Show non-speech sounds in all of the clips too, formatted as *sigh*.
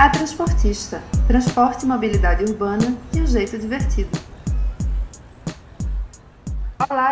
A Transportista, transporte e mobilidade urbana de um jeito divertido.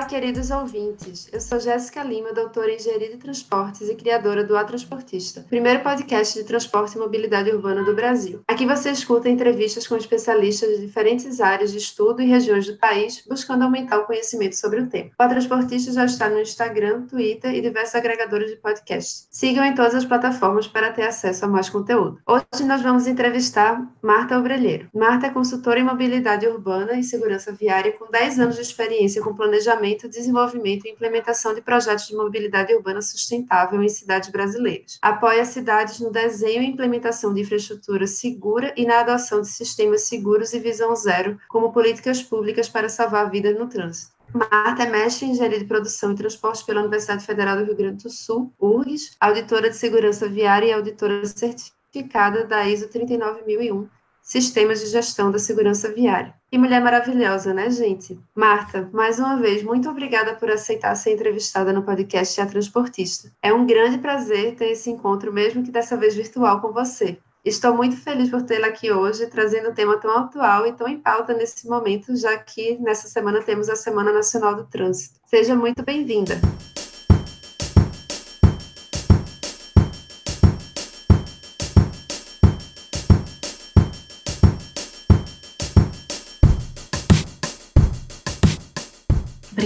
Queridos ouvintes. Eu sou Jéssica Lima, doutora em Engenharia de Transportes e criadora do A Transportista, primeiro podcast de transporte e mobilidade urbana do Brasil. Aqui você escuta entrevistas com especialistas de diferentes áreas de estudo e regiões do país, buscando aumentar o conhecimento sobre o tema. O A Transportista já está no Instagram, Twitter e diversos agregadores de podcast. Sigam em todas as plataformas para ter acesso a mais conteúdo. Hoje nós vamos entrevistar Marta Obrelheiro. Marta é consultora em mobilidade urbana e segurança viária com 10 anos de experiência com planejamento planejamento, desenvolvimento e implementação de projetos de mobilidade urbana sustentável em cidades brasileiras. Apoia cidades no desenho e implementação de infraestrutura segura e na adoção de sistemas seguros e visão zero como políticas públicas para salvar vidas no trânsito. Marta é mestre em engenharia de produção e transporte pela Universidade Federal do Rio Grande do Sul, URGS, auditora de segurança viária e auditora certificada da ISO 39001 Sistemas de Gestão da Segurança Viária. Que mulher maravilhosa, né, gente? Marta, mais uma vez, muito obrigada por aceitar ser entrevistada no podcast A Transportista. É um grande prazer ter esse encontro, mesmo que dessa vez virtual, com você. Estou muito feliz por tê-la aqui hoje, trazendo um tema tão atual e tão em pauta nesse momento, já que nessa semana temos a Semana Nacional do Trânsito. Seja muito bem-vinda.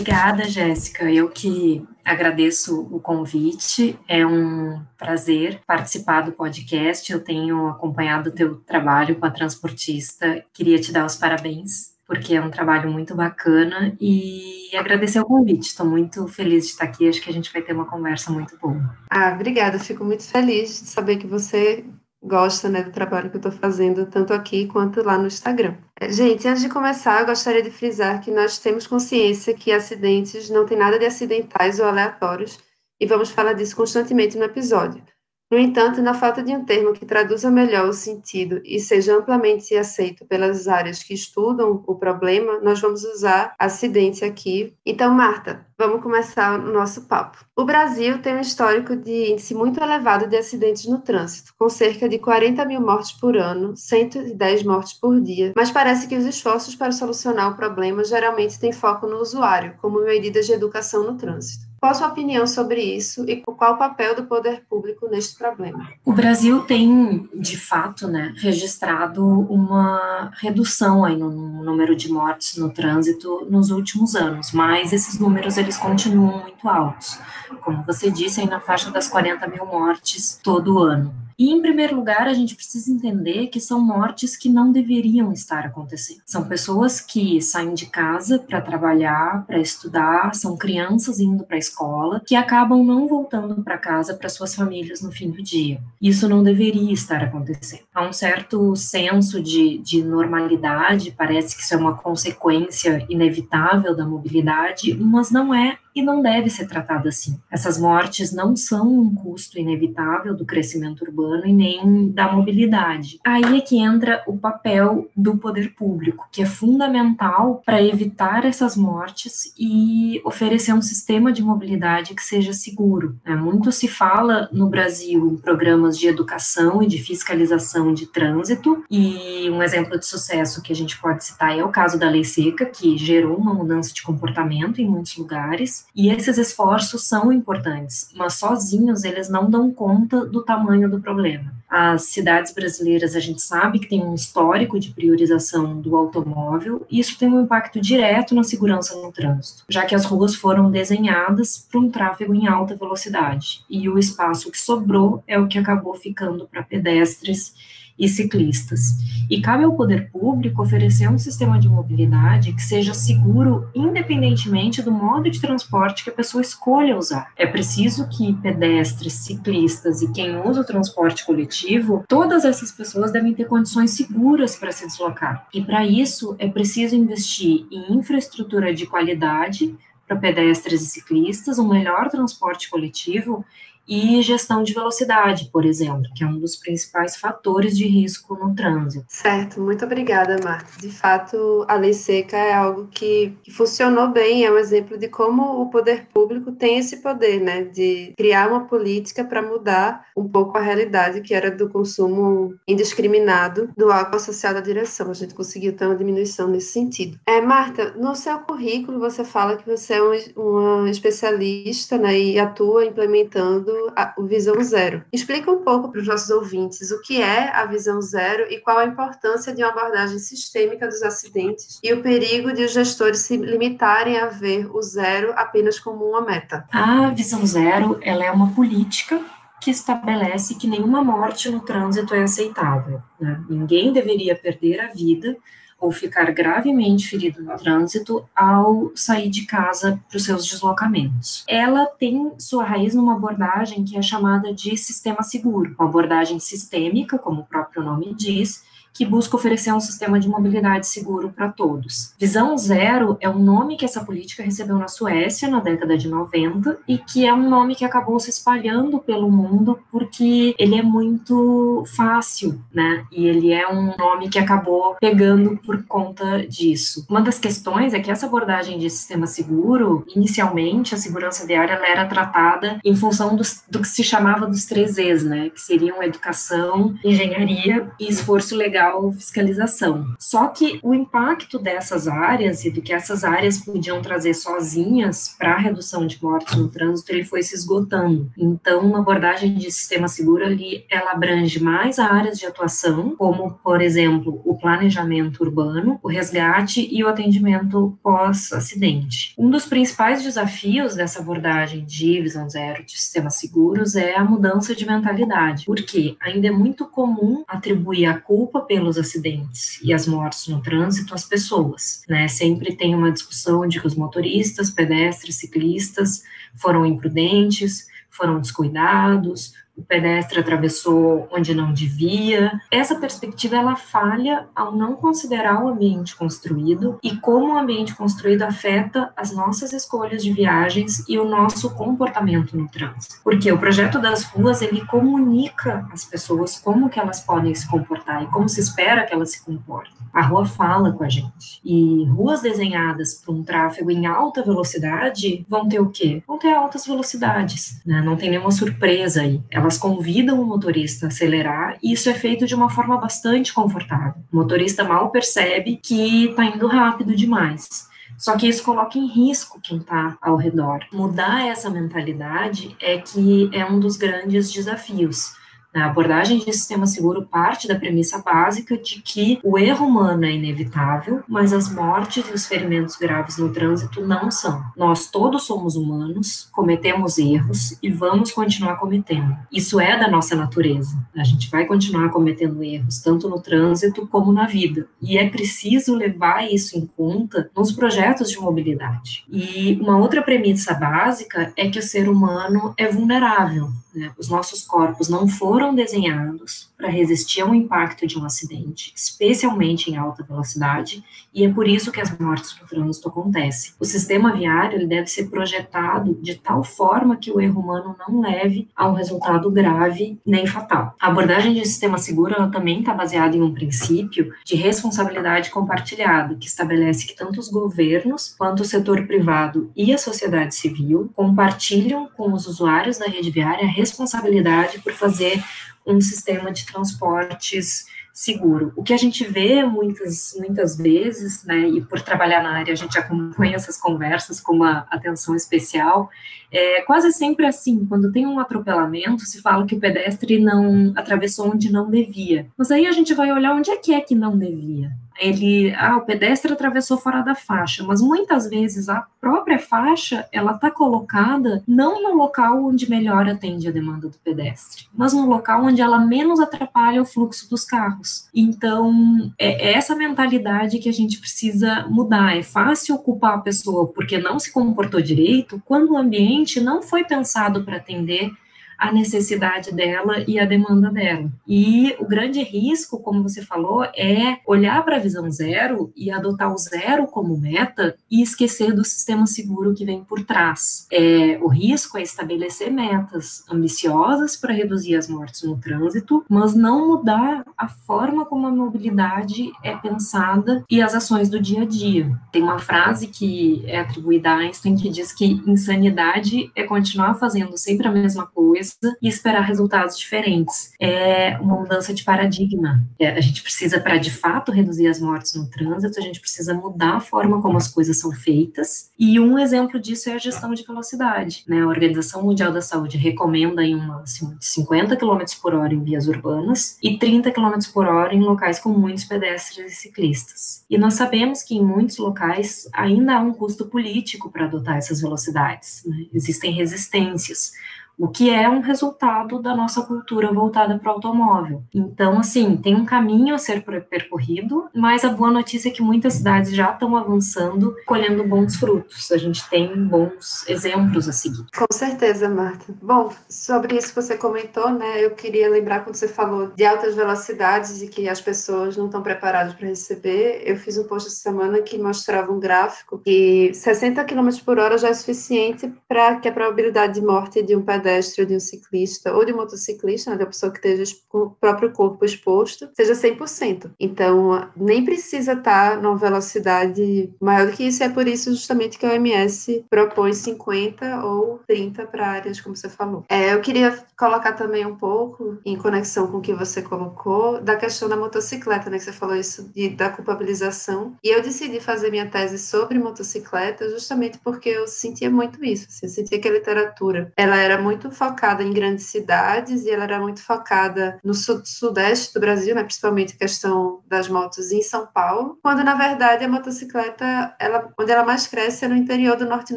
Obrigada, Jéssica. Eu que agradeço o convite. É um prazer participar do podcast. Eu tenho acompanhado o teu trabalho com a transportista. Queria te dar os parabéns, porque é um trabalho muito bacana e agradecer o convite. Estou muito feliz de estar aqui. Acho que a gente vai ter uma conversa muito boa. Ah, obrigada. Fico muito feliz de saber que você gosta né, do trabalho que eu estou fazendo, tanto aqui quanto lá no Instagram. É, gente, antes de começar, gostaria de frisar que nós temos consciência que acidentes não têm nada de acidentais ou aleatórios, e vamos falar disso constantemente no episódio. No entanto, na falta de um termo que traduza melhor o sentido e seja amplamente aceito pelas áreas que estudam o problema, nós vamos usar acidente aqui. Então, Marta, vamos começar o nosso papo. O Brasil tem um histórico de índice muito elevado de acidentes no trânsito, com cerca de 40 mil mortes por ano, 110 mortes por dia, mas parece que os esforços para solucionar o problema geralmente têm foco no usuário, como medidas de educação no trânsito. Qual a sua opinião sobre isso e qual o papel do poder público neste problema? O Brasil tem, de fato, né, registrado uma redução aí no número de mortes no trânsito nos últimos anos, mas esses números eles continuam muito altos. Como você disse, aí na faixa das 40 mil mortes todo ano. E, em primeiro lugar, a gente precisa entender que são mortes que não deveriam estar acontecendo. São pessoas que saem de casa para trabalhar, para estudar, são crianças indo para a escola, que acabam não voltando para casa para suas famílias no fim do dia. Isso não deveria estar acontecendo. Há um certo senso de, de normalidade, parece que isso é uma consequência inevitável da mobilidade, mas não é e não deve ser tratado assim. Essas mortes não são um custo inevitável do crescimento urbano e nem da mobilidade. Aí é que entra o papel do poder público, que é fundamental para evitar essas mortes e oferecer um sistema de mobilidade que seja seguro. Né? Muito se fala no Brasil em programas de educação e de fiscalização de trânsito, e um exemplo de sucesso que a gente pode citar é o caso da Lei Seca, que gerou uma mudança de comportamento em muitos lugares e esses esforços são importantes, mas sozinhos eles não dão conta do tamanho do problema. As cidades brasileiras, a gente sabe que tem um histórico de priorização do automóvel, e isso tem um impacto direto na segurança no trânsito, já que as ruas foram desenhadas para um tráfego em alta velocidade, e o espaço que sobrou é o que acabou ficando para pedestres e ciclistas. E cabe ao poder público oferecer um sistema de mobilidade que seja seguro independentemente do modo de transporte que a pessoa escolha usar. É preciso que pedestres, ciclistas e quem usa o transporte coletivo, todas essas pessoas devem ter condições seguras para se deslocar. E para isso é preciso investir em infraestrutura de qualidade para pedestres e ciclistas, um melhor transporte coletivo e gestão de velocidade, por exemplo, que é um dos principais fatores de risco no trânsito. Certo, muito obrigada, Marta. De fato, a lei seca é algo que, que funcionou bem, é um exemplo de como o poder público tem esse poder, né, de criar uma política para mudar um pouco a realidade que era do consumo indiscriminado do álcool associado à direção. A gente conseguiu ter uma diminuição nesse sentido. É, Marta, no seu currículo você fala que você é uma especialista, né, e atua implementando a, o Visão Zero. Explica um pouco para os nossos ouvintes o que é a Visão Zero e qual a importância de uma abordagem sistêmica dos acidentes e o perigo de os gestores se limitarem a ver o zero apenas como uma meta. A Visão Zero, ela é uma política que estabelece que nenhuma morte no trânsito é aceitável. Né? Ninguém deveria perder a vida ou ficar gravemente ferido no trânsito ao sair de casa para os seus deslocamentos. Ela tem sua raiz numa abordagem que é chamada de sistema seguro, uma abordagem sistêmica, como o próprio nome diz, que busca oferecer um sistema de mobilidade seguro para todos. Visão Zero é um nome que essa política recebeu na Suécia na década de 90 e que é um nome que acabou se espalhando pelo mundo porque ele é muito fácil, né? E ele é um nome que acabou pegando por conta disso. Uma das questões é que essa abordagem de sistema seguro, inicialmente a segurança viária era tratada em função dos, do que se chamava dos três E's, né? Que seriam educação, engenharia e esforço legal legal fiscalização. Só que o impacto dessas áreas e do que essas áreas podiam trazer sozinhas para a redução de mortes no trânsito, ele foi se esgotando. Então, uma abordagem de sistema seguro ali, ela abrange mais áreas de atuação, como, por exemplo, o planejamento urbano, o resgate e o atendimento pós-acidente. Um dos principais desafios dessa abordagem de visão zero de sistemas seguros é a mudança de mentalidade, porque ainda é muito comum atribuir a culpa pelos acidentes e as mortes no trânsito às pessoas, né? Sempre tem uma discussão de que os motoristas, pedestres, ciclistas foram imprudentes, foram descuidados, o pedestre atravessou onde não devia. Essa perspectiva ela falha ao não considerar o ambiente construído e como o ambiente construído afeta as nossas escolhas de viagens e o nosso comportamento no trânsito. Porque o projeto das ruas ele comunica às pessoas como que elas podem se comportar e como se espera que elas se comportem. A rua fala com a gente. E ruas desenhadas para um tráfego em alta velocidade vão ter o quê? Vão ter altas velocidades, né? Não tem nenhuma surpresa aí. Elas convidam o motorista a acelerar e isso é feito de uma forma bastante confortável. O motorista mal percebe que está indo rápido demais. Só que isso coloca em risco quem está ao redor. Mudar essa mentalidade é que é um dos grandes desafios. A abordagem de sistema seguro parte da premissa básica de que o erro humano é inevitável, mas as mortes e os ferimentos graves no trânsito não são. Nós todos somos humanos, cometemos erros e vamos continuar cometendo. Isso é da nossa natureza. A gente vai continuar cometendo erros, tanto no trânsito como na vida. E é preciso levar isso em conta nos projetos de mobilidade. E uma outra premissa básica é que o ser humano é vulnerável. Né? Os nossos corpos não foram desenhados para resistir ao impacto de um acidente, especialmente em alta velocidade, e é por isso que as mortes no trânsito acontecem. O sistema viário ele deve ser projetado de tal forma que o erro humano não leve a um resultado grave nem fatal. A abordagem de sistema seguro ela também está baseada em um princípio de responsabilidade compartilhada, que estabelece que tanto os governos quanto o setor privado e a sociedade civil compartilham com os usuários da rede viária a responsabilidade por fazer um sistema de transportes seguro. O que a gente vê muitas, muitas vezes, né, e por trabalhar na área a gente acompanha essas conversas com uma atenção especial, é quase sempre assim, quando tem um atropelamento, se fala que o pedestre não atravessou onde não devia. Mas aí a gente vai olhar onde é que é que não devia ele, ah, o pedestre atravessou fora da faixa, mas muitas vezes a própria faixa, ela está colocada não no local onde melhor atende a demanda do pedestre, mas no local onde ela menos atrapalha o fluxo dos carros. Então, é essa mentalidade que a gente precisa mudar. É fácil culpar a pessoa porque não se comportou direito, quando o ambiente não foi pensado para atender a necessidade dela e a demanda dela. E o grande risco, como você falou, é olhar para a visão zero e adotar o zero como meta e esquecer do sistema seguro que vem por trás. É, o risco é estabelecer metas ambiciosas para reduzir as mortes no trânsito, mas não mudar a forma como a mobilidade é pensada e as ações do dia a dia. Tem uma frase que é atribuída a Einstein que diz que insanidade é continuar fazendo sempre a mesma coisa e esperar resultados diferentes. É uma mudança de paradigma. É, a gente precisa, para de fato reduzir as mortes no trânsito, a gente precisa mudar a forma como as coisas são feitas. E um exemplo disso é a gestão de velocidade. Né? A Organização Mundial da Saúde recomenda em uma assim, 50 km por hora em vias urbanas e 30 km por hora em locais com muitos pedestres e ciclistas. E nós sabemos que em muitos locais ainda há um custo político para adotar essas velocidades. Né? Existem resistências o que é um resultado da nossa cultura voltada para o automóvel. Então, assim, tem um caminho a ser percorrido, mas a boa notícia é que muitas cidades já estão avançando, colhendo bons frutos. A gente tem bons exemplos a seguir. Com certeza, Marta. Bom, sobre isso que você comentou, né, eu queria lembrar quando você falou de altas velocidades e que as pessoas não estão preparadas para receber, eu fiz um post essa semana que mostrava um gráfico que 60 km por hora já é suficiente para que a probabilidade de morte de um pedestre pedestre ou de um ciclista ou de um motociclista, né, da pessoa que esteja com o próprio corpo exposto, seja 100%. Então, nem precisa estar numa velocidade maior do que isso, e é por isso justamente que a OMS propõe 50 ou 30 para áreas, como você falou. É, eu queria colocar também um pouco, em conexão com o que você colocou, da questão da motocicleta, né, que você falou isso de, da culpabilização, e eu decidi fazer minha tese sobre motocicleta justamente porque eu sentia muito isso, assim, eu sentia que a literatura, ela era muito muito focada em grandes cidades e ela era muito focada no sudeste do Brasil, né, principalmente a questão das motos em São Paulo, quando na verdade a motocicleta, ela, onde ela mais cresce é no interior do Norte e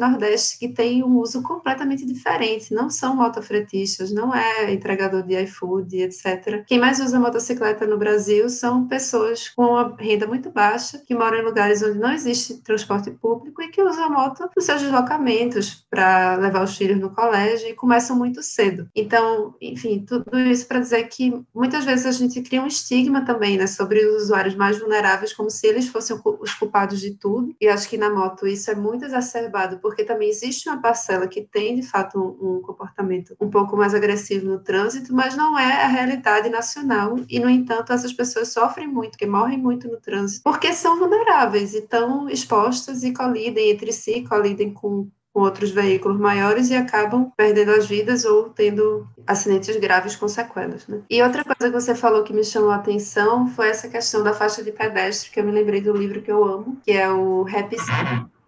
Nordeste, que tem um uso completamente diferente. Não são motofretistas, não é entregador de iFood, etc. Quem mais usa motocicleta no Brasil são pessoas com uma renda muito baixa, que moram em lugares onde não existe transporte público e que usam a moto nos seus deslocamentos para levar os filhos no colégio e começam começam muito cedo. Então, enfim, tudo isso para dizer que muitas vezes a gente cria um estigma também, né, sobre os usuários mais vulneráveis, como se eles fossem os culpados de tudo. E acho que na moto isso é muito exacerbado, porque também existe uma parcela que tem, de fato, um, um comportamento um pouco mais agressivo no trânsito, mas não é a realidade nacional. E, no entanto, essas pessoas sofrem muito, que morrem muito no trânsito, porque são vulneráveis e estão expostas e colidem entre si, colidem com com outros veículos maiores e acabam perdendo as vidas ou tendo acidentes graves com sequelas. Né? E outra coisa que você falou que me chamou a atenção foi essa questão da faixa de pedestre, que eu me lembrei do livro que eu amo, que é o Happy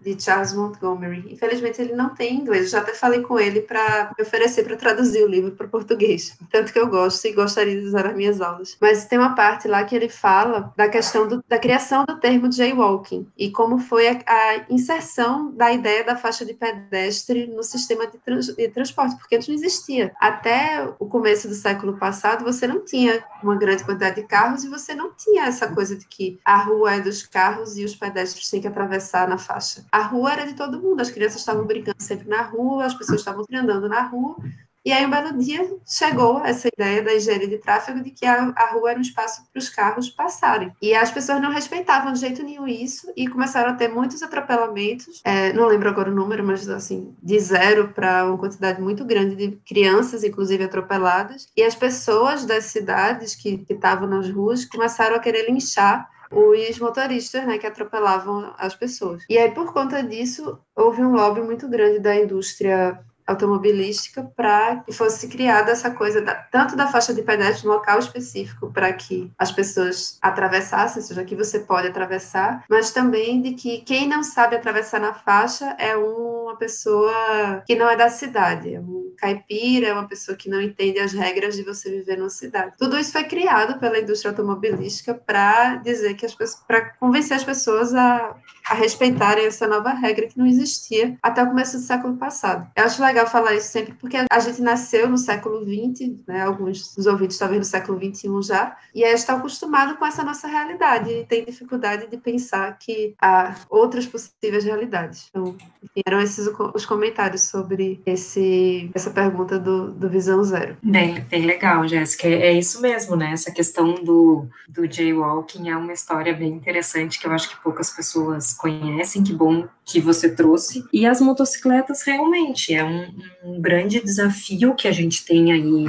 de Charles Montgomery. Infelizmente ele não tem inglês. Eu já até falei com ele para me oferecer para traduzir o livro para português, *laughs* tanto que eu gosto e gostaria de usar nas minhas aulas. Mas tem uma parte lá que ele fala da questão do, da criação do termo jaywalking e como foi a, a, inserção da ideia da faixa de pedestre no sistema de, trans, de transporte, porque antes não existia. Até o começo do século passado, você não tinha uma grande quantidade de carros e você não tinha essa coisa de que a rua é dos carros e os pedestres têm que atravessar na faixa a rua era de todo mundo, as crianças estavam brincando sempre na rua, as pessoas estavam andando na rua, e aí um belo dia chegou essa ideia da engenharia de tráfego de que a, a rua era um espaço para os carros passarem. E as pessoas não respeitavam de jeito nenhum isso e começaram a ter muitos atropelamentos, é, não lembro agora o número, mas assim, de zero para uma quantidade muito grande de crianças, inclusive atropeladas, e as pessoas das cidades que estavam nas ruas começaram a querer linchar os motoristas, né, que atropelavam as pessoas. E aí, por conta disso, houve um lobby muito grande da indústria automobilística para que fosse criada essa coisa da, tanto da faixa de pedestre no local específico para que as pessoas atravessassem, ou seja, que você pode atravessar, mas também de que quem não sabe atravessar na faixa é uma pessoa que não é da cidade, é um caipira, é uma pessoa que não entende as regras de você viver numa cidade. Tudo isso foi criado pela indústria automobilística para dizer que as pessoas, para convencer as pessoas a a respeitarem essa nova regra que não existia até o começo do século passado. Eu acho legal falar isso sempre porque a gente nasceu no século XX, né, alguns dos ouvintes talvez no século XXI já, e aí está acostumado com essa nossa realidade e tem dificuldade de pensar que há outras possíveis realidades. Então, eram esses os comentários sobre esse, essa pergunta do, do Visão Zero. Bem, bem legal, Jéssica. É isso mesmo, né? Essa questão do, do jaywalking é uma história bem interessante que eu acho que poucas pessoas conhecem. Que bom que você trouxe. E as motocicletas realmente é um, um grande desafio que a gente tem aí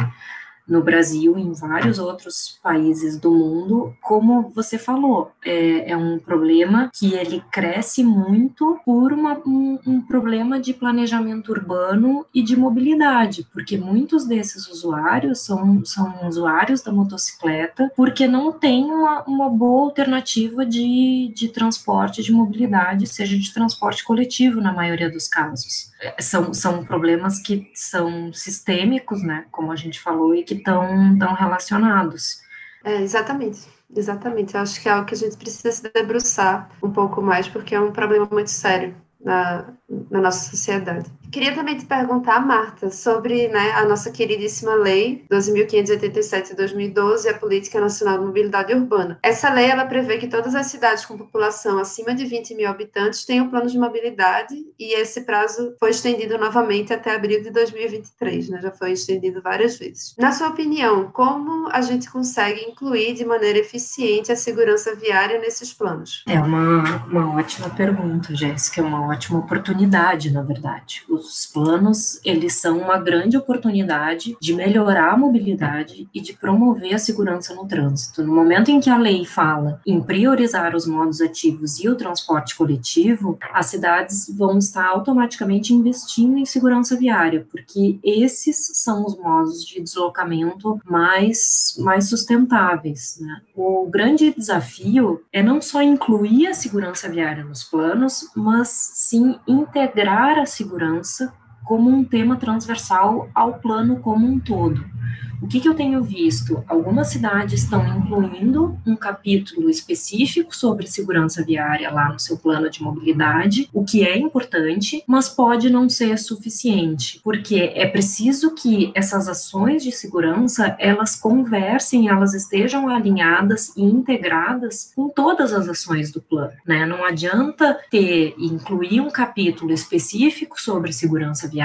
no Brasil e em vários outros países do mundo, como você falou, é, é um problema que ele cresce muito por uma, um, um, problema de planejamento urbano e de mobilidade, porque muitos desses usuários são, são usuários da motocicleta porque não tem uma, uma boa alternativa de, de transporte, de mobilidade, seja de transporte coletivo na maioria dos casos. São, são problemas que são sistêmicos, né, como a gente falou, e que estão tão relacionados. É, exatamente, exatamente. Eu acho que é algo que a gente precisa se debruçar um pouco mais, porque é um problema muito sério na, na nossa sociedade. Queria também te perguntar, Marta, sobre né, a nossa queridíssima lei 12.587 de 2012, a Política Nacional de Mobilidade Urbana. Essa lei ela prevê que todas as cidades com população acima de 20 mil habitantes tenham plano de mobilidade e esse prazo foi estendido novamente até abril de 2023, né, já foi estendido várias vezes. Na sua opinião, como a gente consegue incluir de maneira eficiente a segurança viária nesses planos? É uma, uma ótima pergunta, Jéssica, é uma ótima oportunidade, na verdade os planos, eles são uma grande oportunidade de melhorar a mobilidade e de promover a segurança no trânsito. No momento em que a lei fala em priorizar os modos ativos e o transporte coletivo, as cidades vão estar automaticamente investindo em segurança viária, porque esses são os modos de deslocamento mais, mais sustentáveis. Né? O grande desafio é não só incluir a segurança viária nos planos, mas sim integrar a segurança segurança como um tema transversal ao plano como um todo. O que, que, eu tenho visto? Algumas cidades estão incluindo um capítulo específico sobre segurança viária lá no seu plano de mobilidade, o que é importante, mas pode não ser suficiente, porque é preciso que essas ações de segurança elas conversem, elas estejam alinhadas e integradas com todas as ações do plano. Né? Não adianta ter incluir um capítulo específico sobre segurança viária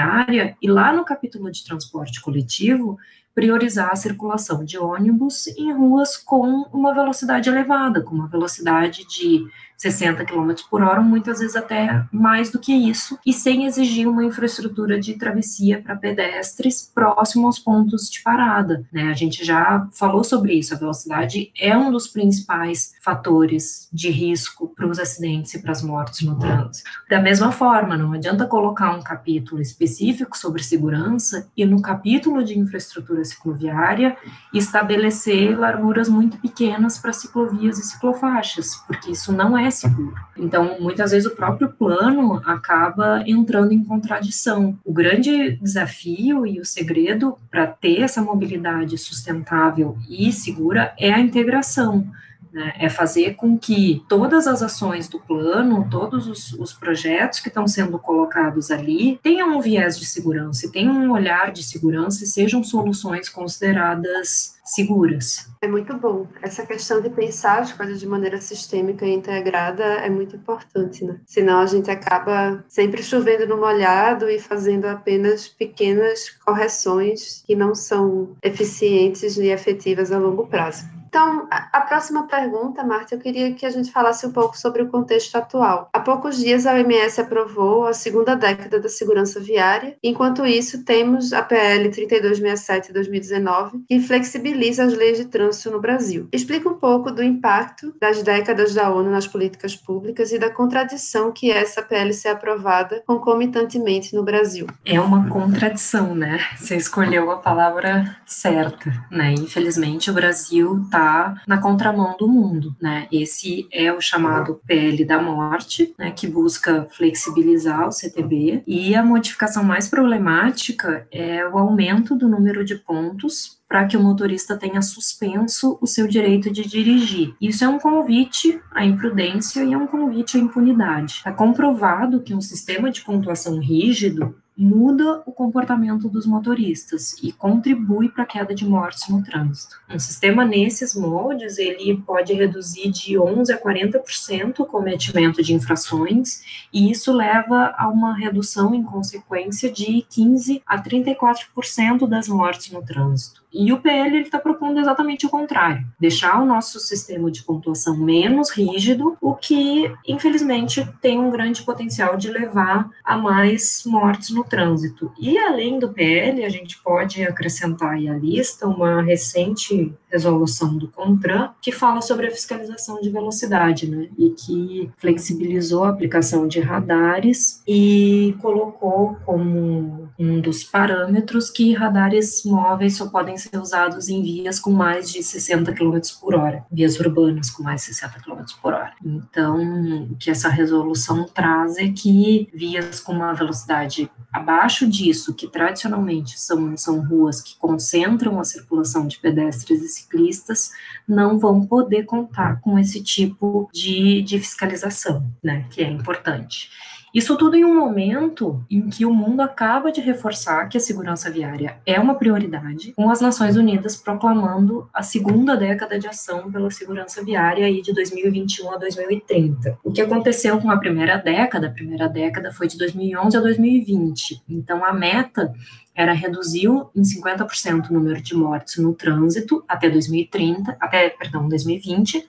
e lá no capítulo de transporte coletivo priorizar a circulação de ônibus em ruas com uma velocidade elevada, com uma velocidade de 60 km por hora, muitas vezes até mais do que isso, e sem exigir uma infraestrutura de travessia para pedestres próximo aos pontos de parada. Né? A gente já falou sobre isso, a velocidade é um dos principais fatores de risco para os acidentes e para as mortes no trânsito. Da mesma forma, não adianta colocar um capítulo específico sobre segurança e no capítulo de infraestrutura cicloviária estabelecer larguras muito pequenas para ciclovias e ciclofaixas, porque isso não é seguro. Então, muitas vezes o próprio plano acaba entrando em contradição. O grande desafio e o segredo para ter essa mobilidade sustentável e segura é a integração né, é fazer com que todas as ações do plano, todos os, os, projetos que estão sendo colocados ali tenham um viés de segurança, tenham um olhar de segurança e sejam soluções consideradas seguras. É muito bom. Essa questão de pensar as coisas de maneira sistêmica e integrada é muito importante, né? Senão a gente acaba sempre chovendo no molhado e fazendo apenas pequenas correções que não são eficientes e efetivas a longo prazo. Então, a próxima pergunta, Marta, eu queria que a gente falasse um pouco sobre o contexto atual. Há poucos dias, a OMS aprovou a segunda década da segurança viária. Enquanto isso, temos a PL 3267 de 2019, que flexibiliza as leis de trânsito no Brasil. Explica um pouco do impacto das décadas da ONU nas políticas públicas e da contradição que é essa PL ser aprovada concomitantemente no Brasil. É uma contradição, né? Você escolheu a palavra certa, né? Infelizmente, o Brasil está está na contramão do mundo, né? Esse é o chamado PL da morte, né, que busca flexibilizar o CTB, e a modificação mais problemática é o aumento do número de pontos para que o motorista tenha suspenso o seu direito de dirigir. Isso é um convite à imprudência e é um convite à impunidade. É comprovado que um sistema de pontuação rígido muda o comportamento dos motoristas e contribui para a queda de mortes no trânsito. Um sistema nesses moldes, ele pode reduzir de 11 a 40% o cometimento de infrações e isso leva a uma redução em consequência de 15 a 34% das mortes no trânsito. E o PL está propondo exatamente o contrário, deixar o nosso sistema de pontuação menos rígido, o que, infelizmente, tem um grande potencial de levar a mais mortes no trânsito. E além do PL, a gente pode acrescentar aí à lista uma recente resolução do CONTRAN que fala sobre a fiscalização de velocidade, né, e que flexibilizou a aplicação de radares e colocou como um dos parâmetros que radares móveis só podem ser usados em vias com mais de 60 km por hora, vias urbanas com mais de 60 km por hora. Então, o que essa resolução traz é que vias com uma velocidade abaixo disso, que tradicionalmente são, são ruas que concentram a circulação de pedestres e ciclistas, não vão poder contar com esse tipo de, de fiscalização, né, que é importante. Isso tudo em um momento em que o mundo acaba de reforçar que a segurança viária é uma prioridade, com as Nações Unidas proclamando a segunda década de ação pela segurança viária aí de 2021 a 2030. O que aconteceu com a primeira década? A primeira década foi de 2011 a 2020. Então a meta era reduzir em 50% o número de mortes no trânsito até 2030, até, perdão, 2020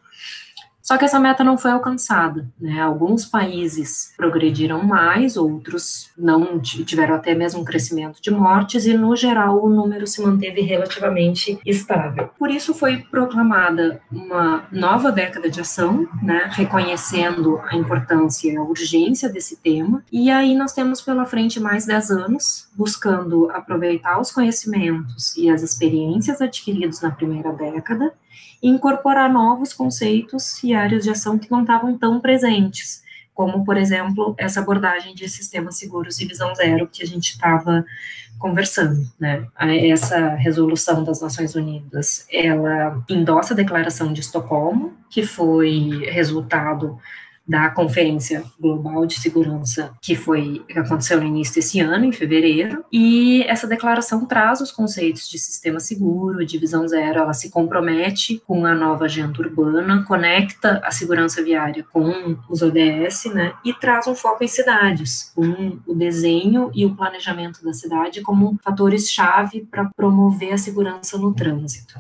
só que essa meta não foi alcançada, né? Alguns países progrediram mais, outros não tiveram até mesmo um crescimento de mortes e no geral o número se manteve relativamente estável. Por isso foi proclamada uma nova década de ação, né? Reconhecendo a importância e a urgência desse tema. E aí nós temos pela frente mais 10 anos buscando aproveitar os conhecimentos e as experiências adquiridos na primeira década e incorporar novos conceitos e áreas de ação que não estavam tão presentes, como, por exemplo, essa abordagem de sistemas seguros e visão zero que a gente estava conversando, né? Essa resolução das Nações Unidas, ela endossa a Declaração de Estocolmo, que foi resultado da Conferência Global de Segurança, que foi que aconteceu no início desse ano, em fevereiro, e essa declaração traz os conceitos de sistema seguro, de visão zero, ela se compromete com a nova agenda urbana, conecta a segurança viária com os ODS, né, e traz um foco em cidades, com o desenho e o planejamento da cidade como fatores-chave para promover a segurança no trânsito.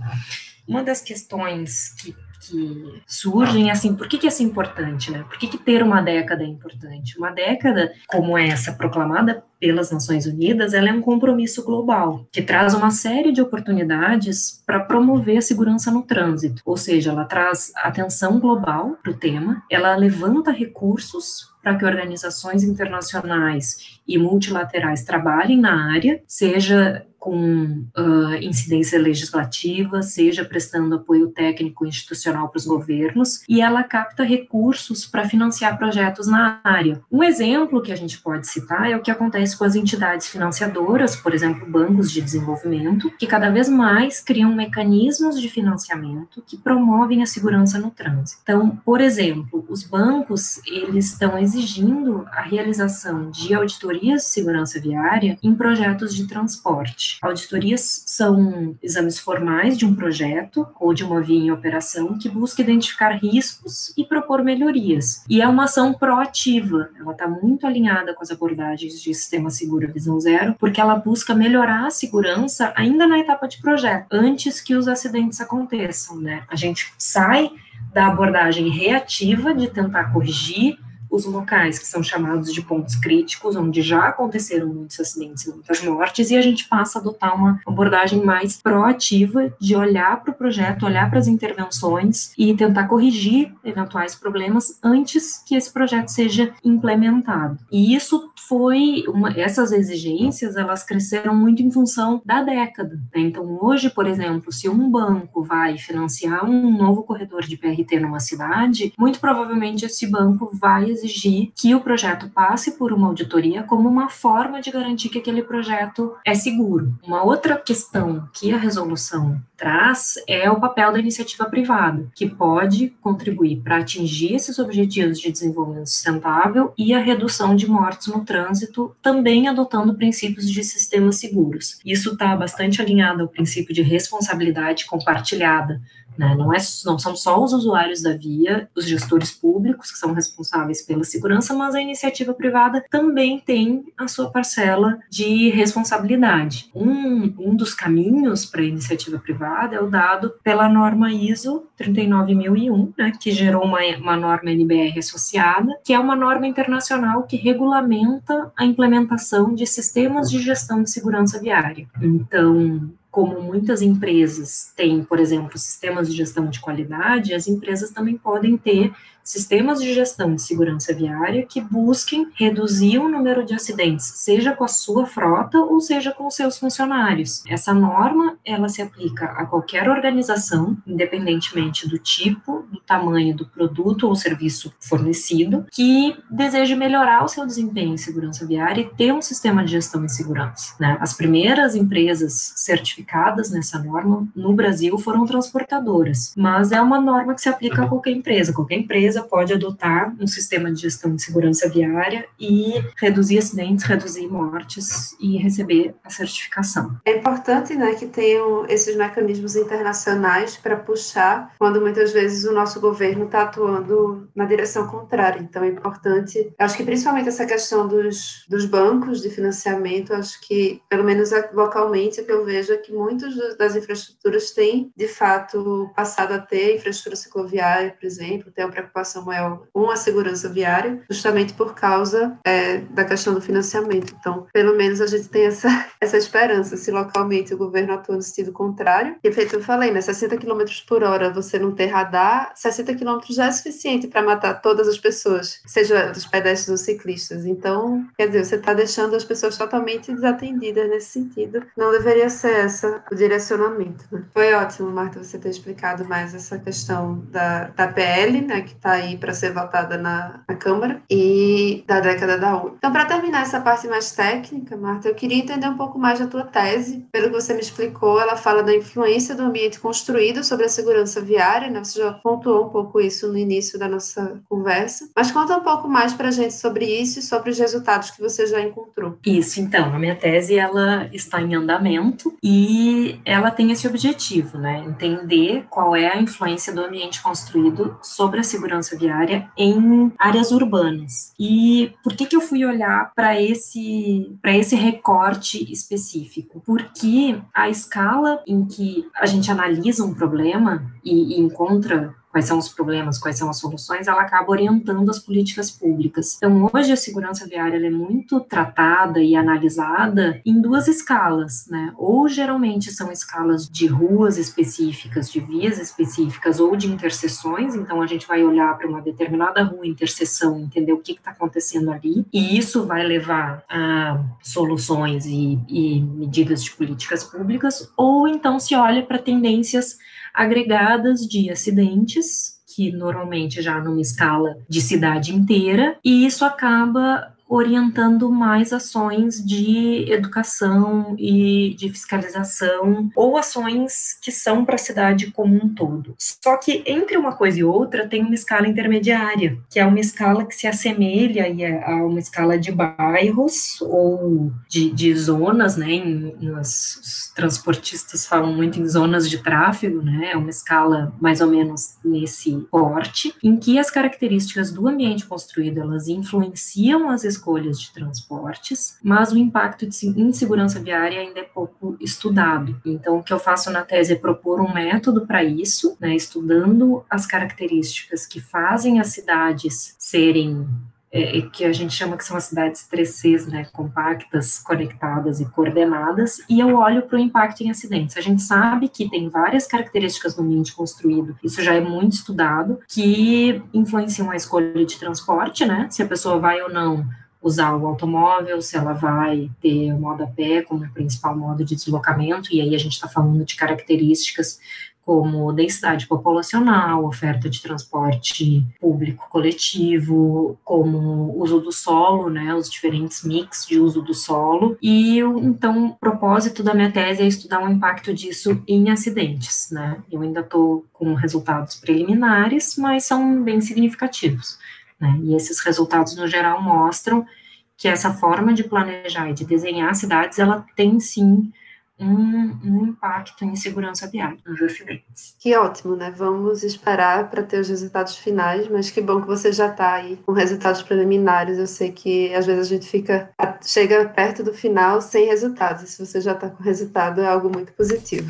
Uma das questões que que surgem, assim, por que, que isso é importante, né? Por que, que ter uma década é importante? Uma década como essa proclamada pelas Nações Unidas, ela é um compromisso global, que traz uma série de oportunidades para promover a segurança no trânsito, ou seja, ela traz atenção global para o tema, ela levanta recursos para que organizações internacionais e multilaterais trabalhem na área, seja com uh, incidência legislativa, seja prestando apoio técnico institucional para os governos, e ela capta recursos para financiar projetos na área. Um exemplo que a gente pode citar é o que acontece com as entidades financiadoras, por exemplo, bancos de desenvolvimento, que cada vez mais criam mecanismos de financiamento que promovem a segurança no trânsito. Então, por exemplo, os bancos eles estão exigindo a realização de auditorias de segurança viária em projetos de transporte. Auditorias são exames formais de um projeto ou de uma via em operação que busca identificar riscos e propor melhorias. E é uma ação proativa, ela está muito alinhada com as abordagens de sistema seguro visão zero, porque ela busca melhorar a segurança ainda na etapa de projeto, antes que os acidentes aconteçam, né? A gente sai da abordagem reativa de tentar corrigir os locais que são chamados de pontos críticos, onde já aconteceram muitos acidentes e muitas mortes, e a gente passa a adotar uma abordagem mais proativa de olhar para o projeto, olhar para as intervenções e tentar corrigir eventuais problemas antes que esse projeto seja implementado. E isso foi uma, essas exigências elas cresceram muito em função da década. Né? Então hoje, por exemplo, se um banco vai financiar um novo corredor de PRT numa cidade, muito provavelmente esse banco vai que o projeto passe por uma auditoria como uma forma de garantir que aquele projeto é seguro. Uma outra questão que a resolução traz é o papel da iniciativa privada, que pode contribuir para atingir esses objetivos de desenvolvimento sustentável e a redução de mortes no trânsito, também adotando princípios de sistemas seguros. Isso está bastante alinhado ao princípio de responsabilidade compartilhada né? Não, é, não são só os usuários da via, os gestores públicos que são responsáveis pela segurança, mas a iniciativa privada também tem a sua parcela de responsabilidade. Um, um dos caminhos para a iniciativa privada é o dado pela norma ISO 39001, né, que gerou uma, uma norma NBR associada, que é uma norma internacional que regulamenta a implementação de sistemas de gestão de segurança viária. Então, como muitas empresas têm, por exemplo, sistemas de gestão de qualidade, as empresas também podem ter sistemas de gestão de segurança viária que busquem reduzir o número de acidentes, seja com a sua frota ou seja com os seus funcionários. Essa norma, ela se aplica a qualquer organização, independentemente do tipo, do tamanho do produto ou serviço fornecido, que deseje melhorar o seu desempenho em segurança viária e ter um sistema de gestão de segurança. Né? As primeiras empresas certificadas nessa norma no Brasil foram transportadoras, mas é uma norma que se aplica a qualquer empresa. Qualquer empresa empresa pode adotar um sistema de gestão de segurança viária e reduzir acidentes, reduzir mortes e receber a certificação. É importante, né, que tenham esses mecanismos internacionais para puxar quando muitas vezes o nosso governo está atuando na direção contrária. Então é importante, acho que principalmente essa questão dos, dos bancos de financiamento, acho que pelo menos localmente o que eu vejo é que muitas das infraestruturas têm de fato passado a ter infraestrutura cicloviária, por exemplo, tem uma preocupação maior com a segurança viária, justamente por causa é, da questão do financiamento. Então, pelo menos a gente tem essa, *laughs* essa esperança, se localmente o governo atua no sentido contrário. E feito eu falei, né, 60 km por hora você não ter radar, 60 km já é suficiente para matar todas as pessoas, seja dos pedestres ou ciclistas. Então, quer dizer, você está deixando as pessoas totalmente desatendidas nesse sentido. Não deveria ser essa o direcionamento. Né? Foi ótimo, Marta, você ter explicado mais essa questão da, da PL, né, que está aí para ser votada na, na, Câmara e da década da U. Então, para terminar essa parte mais técnica, Marta, eu queria entender um pouco mais da tua tese. Pelo que você me explicou, ela fala da influência do ambiente construído sobre a segurança viária, né? Você já pontuou um pouco isso no início da nossa conversa, mas conta um pouco mais para a gente sobre isso e sobre os resultados que você já encontrou. Isso, então, a minha tese ela está em andamento e ela tem esse objetivo, né? Entender qual é a influência do ambiente construído sobre a segurança segurança viária em áreas urbanas. E por que, que eu fui olhar para esse, esse recorte específico? Porque a escala em que a gente analisa um problema e, e encontra quais são os problemas, quais são as soluções, ela acaba orientando as políticas públicas. Então, hoje a segurança viária é muito tratada e analisada em duas escalas, né? Ou geralmente são escalas de ruas específicas, de vias específicas ou de interseções. Então, a gente vai olhar para uma determinada rua, interseção, entender o que está acontecendo ali, e isso vai levar a soluções e, e medidas de políticas públicas. Ou então se olha para tendências agregadas de acidentes, que normalmente já numa escala de cidade inteira, e isso acaba orientando mais ações de educação e de fiscalização ou ações que são para a cidade como um todo. Só que entre uma coisa e outra tem uma escala intermediária, que é uma escala que se assemelha a uma escala de bairros ou de, de zonas, né? Em, os transportistas falam muito em zonas de tráfego, né? É uma escala mais ou menos nesse porte, em que as características do ambiente construído elas influenciam as escolhas de transportes, mas o impacto de insegurança viária ainda é pouco estudado. Então, o que eu faço na tese é propor um método para isso, né, estudando as características que fazem as cidades serem é, que a gente chama que são as cidades 3Cs, né, compactas, conectadas e coordenadas, e eu olho para o impacto em acidentes. A gente sabe que tem várias características no ambiente construído, isso já é muito estudado, que influenciam a escolha de transporte, né, se a pessoa vai ou não usar o automóvel, se ela vai ter o modo a pé como principal modo de deslocamento, e aí a gente está falando de características como densidade populacional, oferta de transporte público coletivo, como uso do solo, né, os diferentes mix de uso do solo. E então, o propósito da minha tese é estudar o impacto disso em acidentes, né? Eu ainda estou com resultados preliminares, mas são bem significativos. Né? E esses resultados, no geral, mostram que essa forma de planejar e de desenhar cidades, ela tem sim um, um, impacto em segurança viária nos acidentes. Que ótimo, né? Vamos esperar para ter os resultados finais, mas que bom que você já está aí com resultados preliminares. Eu sei que às vezes a gente fica chega perto do final sem resultados. E se você já está com resultado, é algo muito positivo.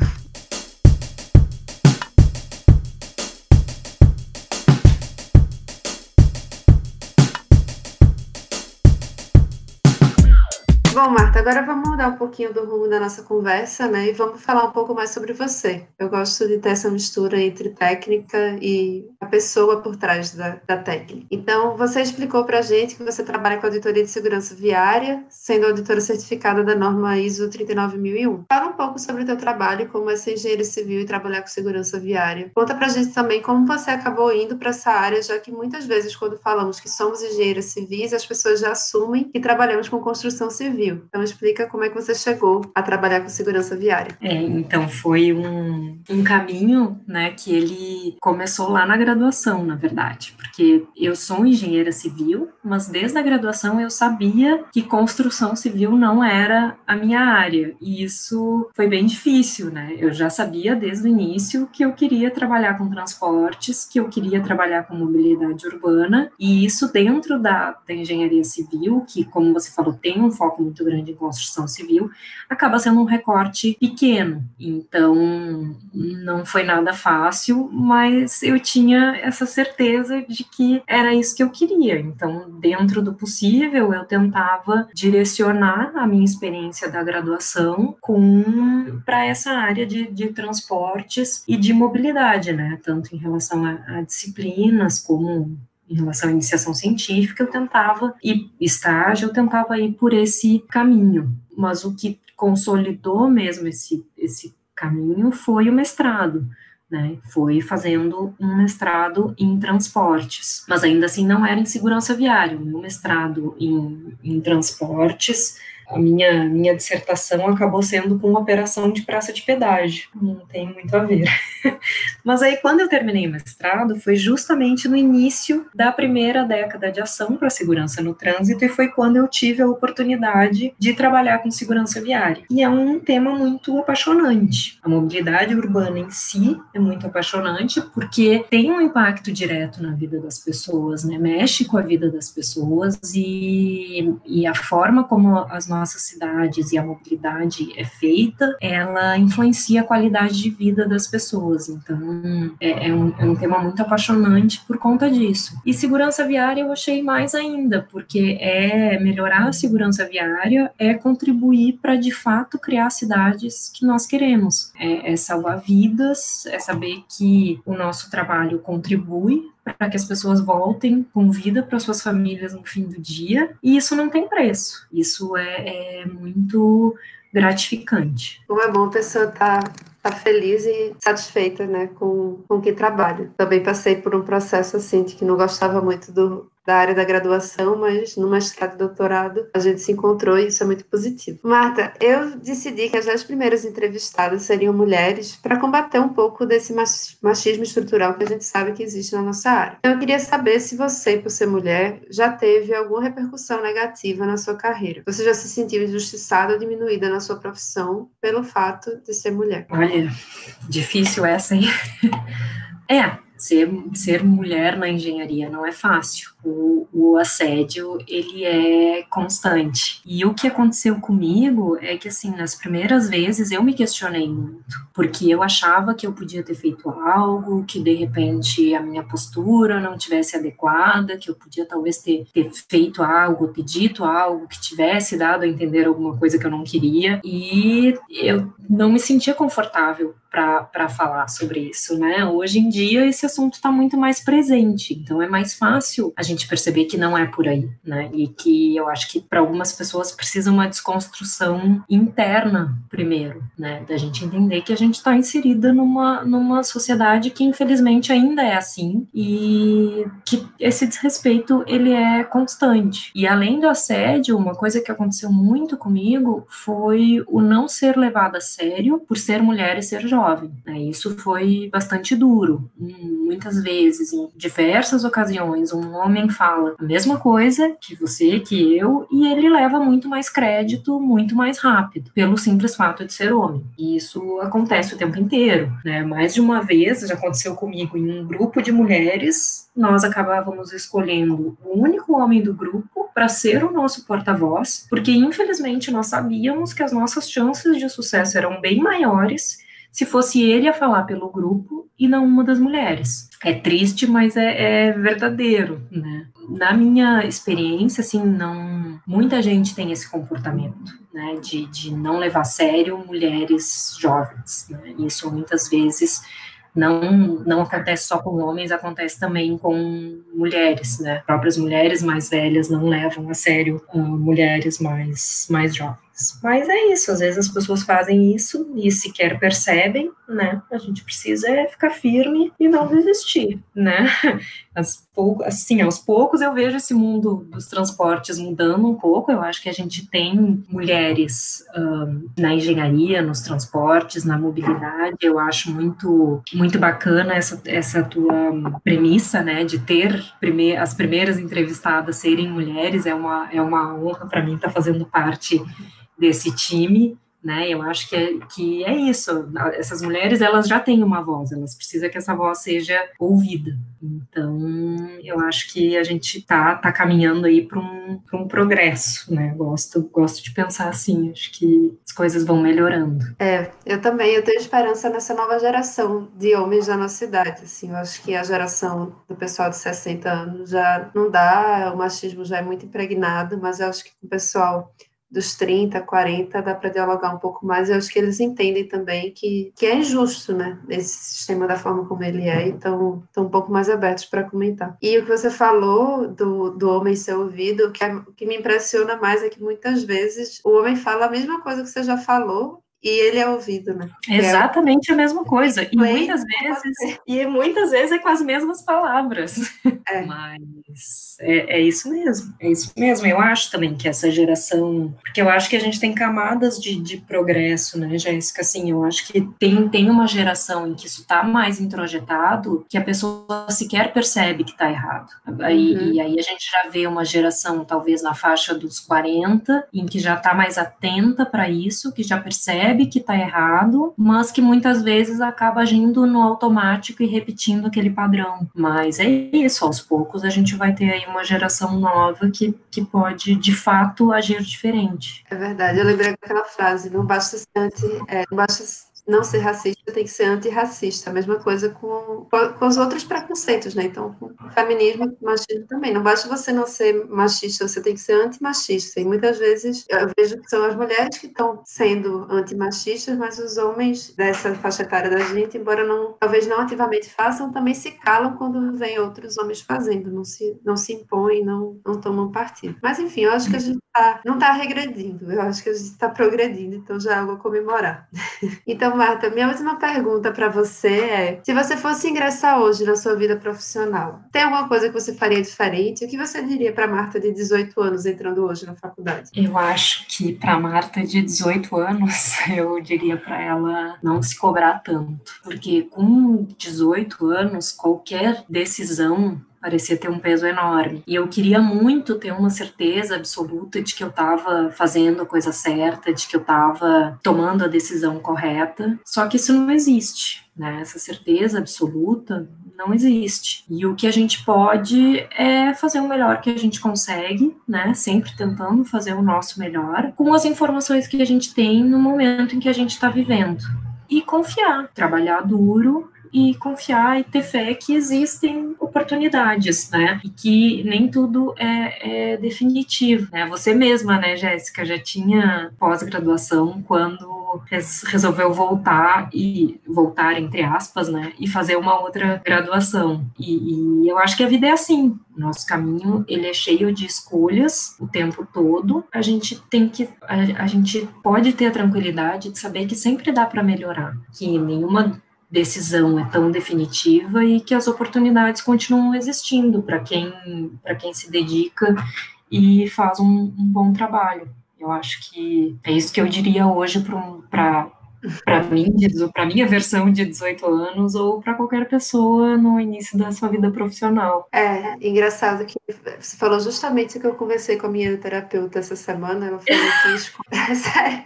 Bom, Marta, agora vamos mudar um pouquinho do rumo da nossa conversa, né? E vamos falar um pouco mais sobre você. Eu gosto de ter essa mistura entre técnica e a pessoa por trás da, da técnica. Então, você explicou para a gente que você trabalha com auditoria de segurança viária, sendo auditora certificada da norma ISO 39001. Fala um pouco sobre o teu trabalho como essa engenheiro civil e trabalhar com segurança viária. Conta para a gente também como você acabou indo para essa área, já que muitas vezes quando falamos que somos engenheiros civis, as pessoas já assumem que trabalhamos com construção civil Então explica como é que você chegou a trabalhar com segurança viária. É, então foi um, um caminho, né, que ele começou lá na graduação, na verdade, porque eu sou engenheira civil, mas desde a graduação eu sabia que construção civil não era a minha área, e isso foi bem difícil, né? Eu já sabia desde o início que eu queria trabalhar com transportes, que eu queria trabalhar com mobilidade urbana, e isso dentro da, da engenharia civil, que, como você falou, tem um foco muito grande em construção civil, acaba sendo um recorte pequeno. Então, não foi nada fácil, mas eu tinha essa certeza de que era isso que eu queria. Então, dentro do possível, eu tentava direcionar a minha experiência da graduação com para essa área de, de transportes e de mobilidade, né? Tanto em relação a, a disciplinas como em relação à iniciação científica, eu tentava ir estágio, eu tentava ir por esse caminho. Mas o que consolidou mesmo esse, esse caminho foi o mestrado. Né, foi fazendo um mestrado em transportes, mas ainda assim não era em segurança viária. O meu mestrado em, em transportes a minha, minha dissertação acabou sendo com uma operação de praça de pedágio, não tem muito a ver. *laughs* Mas aí, quando eu terminei o mestrado, foi justamente no início da primeira década de ação para segurança no trânsito, e foi quando eu tive a oportunidade de trabalhar com segurança viária. E é um tema muito apaixonante. A mobilidade urbana em si é muito apaixonante, porque tem um impacto direto na vida das pessoas, né? mexe com a vida das pessoas, e, e a forma como as nossas cidades e a mobilidade é feita, ela influencia a qualidade de vida das pessoas. Então, é, é, um, é um tema muito apaixonante por conta disso. E segurança viária eu achei mais ainda, porque é melhorar a segurança viária, é contribuir para de fato criar cidades que nós queremos. É, é salvar vidas, é saber que o nosso trabalho contribui para que as pessoas voltem com vida para suas famílias no fim do dia. E isso não tem preço. Isso é, é muito gratificante. Como é bom a pessoa estar tá, tá feliz e satisfeita né, com, com o que trabalha. Também passei por um processo assim de que não gostava muito do, da área da graduação, mas no mestrado e doutorado a gente se encontrou e isso é muito positivo. Marta, eu decidi que as dez primeiras entrevistadas seriam mulheres para combater um pouco desse machismo estrutural que a gente sabe que existe na nossa área. Então, eu queria saber se você, por ser mulher, já teve alguma repercussão negativa na sua carreira. Você já se sentiu injustiçada ou diminuída na sua profissão pelo fato de ser mulher? Olha, difícil essa, hein? *laughs* É, ser, ser mulher na engenharia não é fácil. O, o assédio, ele é constante. E o que aconteceu comigo é que, assim, nas primeiras vezes eu me questionei muito, porque eu achava que eu podia ter feito algo, que de repente a minha postura não tivesse adequada, que eu podia talvez ter, ter feito algo, ter dito algo que tivesse dado a entender alguma coisa que eu não queria, e eu não me sentia confortável para falar sobre isso, né? Hoje em dia esse assunto está muito mais presente, então é mais fácil a gente perceber que não é por aí, né? E que eu acho que para algumas pessoas precisa uma desconstrução interna primeiro, né? Da gente entender que a gente está inserida numa, numa sociedade que infelizmente ainda é assim e que esse desrespeito ele é constante. E além do assédio, uma coisa que aconteceu muito comigo foi o não ser levado a sério por ser mulher e ser jovem. Né? Isso foi bastante duro. Muitas vezes, em diversas ocasiões, um homem fala a mesma coisa que você, que eu, e ele leva muito mais crédito, muito mais rápido, pelo simples fato de ser homem. E isso acontece o tempo inteiro. Né? Mais de uma vez, já aconteceu comigo em um grupo de mulheres, nós acabávamos escolhendo o único homem do grupo para ser o nosso porta-voz, porque infelizmente nós sabíamos que as nossas chances de sucesso eram bem maiores se fosse ele a falar pelo grupo e não uma das mulheres. É triste, mas é, é verdadeiro, né? Na minha experiência, assim, não muita gente tem esse comportamento, né? De, de não levar a sério mulheres jovens, né? Isso muitas vezes não, não acontece só com homens, acontece também com mulheres, né? Próprias mulheres mais velhas não levam a sério uh, mulheres mais, mais jovens. Mas é isso, às vezes as pessoas fazem isso e sequer percebem, né? A gente precisa é ficar firme e não desistir, né? As pou... Assim, aos poucos eu vejo esse mundo dos transportes mudando um pouco. Eu acho que a gente tem mulheres um, na engenharia, nos transportes, na mobilidade. Eu acho muito, muito bacana essa, essa tua premissa, né? De ter prime... as primeiras entrevistadas serem mulheres. É uma, é uma honra para mim estar tá fazendo parte desse time, né? Eu acho que é, que é isso. Essas mulheres, elas já têm uma voz, elas precisam que essa voz seja ouvida. Então, eu acho que a gente tá, tá caminhando aí para um, um progresso, né? Gosto, gosto de pensar assim, acho que as coisas vão melhorando. É, eu também, eu tenho esperança nessa nova geração de homens da nossa idade, assim, eu acho que a geração do pessoal de 60 anos já não dá, o machismo já é muito impregnado, mas eu acho que o pessoal dos 30, 40, dá para dialogar um pouco mais. Eu acho que eles entendem também que, que é injusto, né? Esse sistema da forma como ele é, então estão um pouco mais abertos para comentar. E o que você falou do, do homem ser ouvido, o que, é, que me impressiona mais é que muitas vezes o homem fala a mesma coisa que você já falou e ele é ouvido, né? É Exatamente é a mesma coisa. E muitas vezes, e muitas vezes é com as mesmas palavras. *laughs* É. Mas é, é, isso mesmo, é isso mesmo. Eu acho também que essa geração, porque eu acho que a gente tem camadas de, de progresso, né, Jéssica? Assim, eu acho que tem, tem uma geração em que isso está mais introjetado que a pessoa sequer percebe que está errado. Aí, uhum. E aí a gente já vê uma geração, talvez na faixa dos 40, em que já está mais atenta para isso, que já percebe percebe que está errado, mas que muitas vezes acaba agindo no automático e repetindo aquele padrão. Mas é isso, aos poucos a gente vai ter aí uma geração nova que, que pode de fato agir diferente. É verdade, eu lembrei daquela frase, não basta ser anti, é, não basta não ser racista tem que ser antirracista. A mesma coisa com, com os outros preconceitos, né? Então, com feminismo e machismo também. Não basta você não ser machista, você tem que ser antimachista. E muitas vezes eu vejo que são as mulheres que estão sendo antimachistas, mas os homens dessa faixa etária da gente, embora não, talvez não ativamente façam, também se calam quando vem outros homens fazendo, não se, não se impõem, não, não tomam partido. Mas enfim, eu acho que a gente tá, não está regredindo, eu acho que a gente está progredindo, então já é algo comemorar. *laughs* então, Marta, minha última pergunta para você é: se você fosse ingressar hoje na sua vida profissional, tem alguma coisa que você faria diferente? O que você diria para Marta de 18 anos entrando hoje na faculdade? Eu acho que para Marta de 18 anos, *laughs* eu diria para ela não se cobrar tanto, porque com 18 anos, qualquer decisão parecia ter um peso enorme. E eu queria muito ter uma certeza absoluta de que eu estava fazendo a coisa certa, de que eu estava tomando a decisão correta. Só que isso não existe, né? Essa certeza absoluta não existe. E o que a gente pode é fazer o melhor que a gente consegue, né? Sempre tentando fazer o nosso melhor com as informações que a gente tem no momento em que a gente está vivendo. E confiar, trabalhar duro e confiar e ter fé que existem oportunidades, né? E que nem tudo é, é definitivo, né? Você mesma, né, Jéssica, já tinha pós-graduação quando resolveu voltar e voltar entre aspas, né, e fazer uma outra graduação. E, e, eu acho que a vida é assim. Nosso caminho ele é cheio de escolhas o tempo todo. A gente tem que, a, a gente pode ter a tranquilidade de saber que sempre dá para melhorar, que nenhuma decisão é tão definitiva e que as oportunidades continuam existindo para quem, para quem se dedica e faz um, um, bom trabalho. Eu acho que é isso que eu diria hoje para para mim, para minha versão de 18 anos ou para qualquer pessoa no início da sua vida profissional. É, engraçado que você falou justamente o que eu conversei com a minha terapeuta essa semana, ela falou que *laughs* *laughs* sério,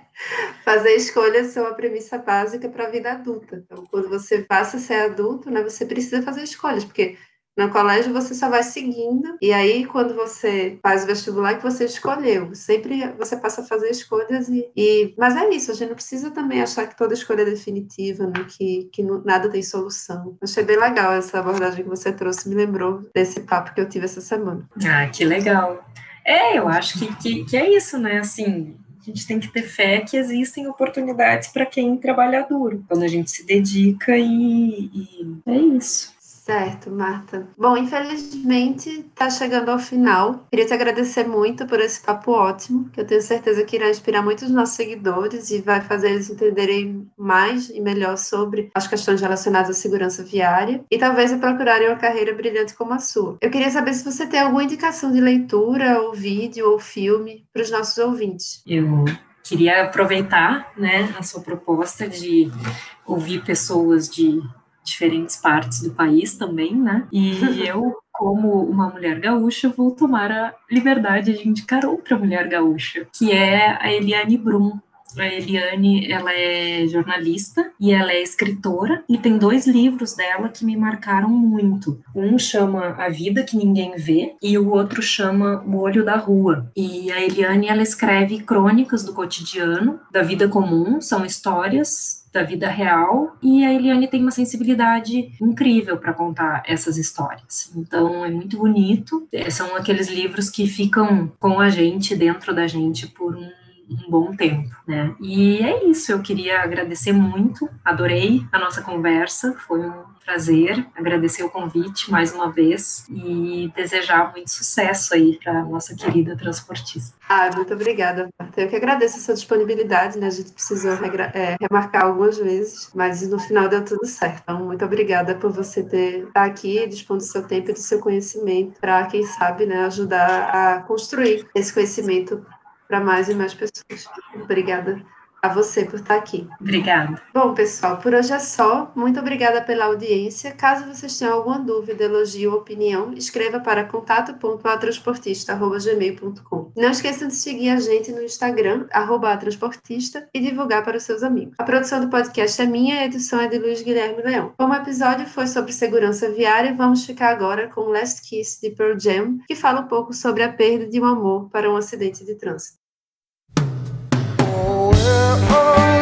fazer escolhas é uma premissa básica para a vida adulta. Então, quando você passa a ser adulto, né, você precisa fazer escolhas, porque no colégio você só vai seguindo, e aí quando você faz o vestibular que você escolheu, sempre você passa a fazer escolhas e, e... mas é isso, a gente não precisa também achar que toda escolha é definitiva, né? que, que nada tem solução. Achei bem legal essa abordagem que você trouxe, me lembrou desse papo que eu tive essa semana. Ah, que legal. É, eu acho que, que, que é isso, né? Assim, a gente tem que ter fé que existem oportunidades para quem trabalha duro, quando a gente se dedica e, e é isso. Certo, Marta. Bom, infelizmente está chegando ao final. Queria te agradecer muito por esse papo ótimo, que eu tenho certeza que irá inspirar muitos nossos seguidores e vai fazer eles entenderem mais e melhor sobre as questões relacionadas à segurança viária e talvez a procurarem uma carreira brilhante como a sua. Eu queria saber se você tem alguma indicação de leitura, ou vídeo, ou filme para os nossos ouvintes. Eu queria aproveitar né, a sua proposta de ouvir pessoas de diferentes partes do país também, né? E *laughs* eu, como uma mulher gaúcha, vou tomar a liberdade de indicar outra mulher gaúcha, que é a Eliane Brum. A Eliane, ela é jornalista e ela é escritora e tem dois livros dela que me marcaram muito. Um chama A Vida que Ninguém Vê e o outro chama O Olho da Rua. E a Eliane, ela escreve crônicas do cotidiano, da vida comum, são histórias da vida real e a Eliane tem uma sensibilidade incrível para contar essas histórias. Então é muito bonito. É, são aqueles livros que ficam com a gente, dentro da gente, por um um bom tempo, né? E é isso, eu queria agradecer muito, adorei a nossa conversa, foi um prazer, agradecer o convite mais uma vez e desejar muito sucesso aí para nossa querida transportista. Ah, muito obrigada, Marta. Eu que agradeço a sua disponibilidade, né? A gente precisou é, remarcar algumas vezes, mas no final deu tudo certo. Então, muito obrigada por você ter estar tá aqui, dispondo do seu tempo e do seu conhecimento para, quem sabe, né, ajudar a construir esse conhecimento para mais e mais pessoas. Obrigada a você por estar aqui. Obrigada. Bom, pessoal, por hoje é só. Muito obrigada pela audiência. Caso vocês tenham alguma dúvida, elogio ou opinião, escreva para contato.atransportista.gmail.com. Não esqueçam de seguir a gente no Instagram, atransportista, e divulgar para os seus amigos. A produção do podcast é minha e a edição é de Luiz Guilherme Leão. Como o episódio foi sobre segurança viária, vamos ficar agora com Last Kiss de Pearl Jam, que fala um pouco sobre a perda de um amor para um acidente de trânsito. oh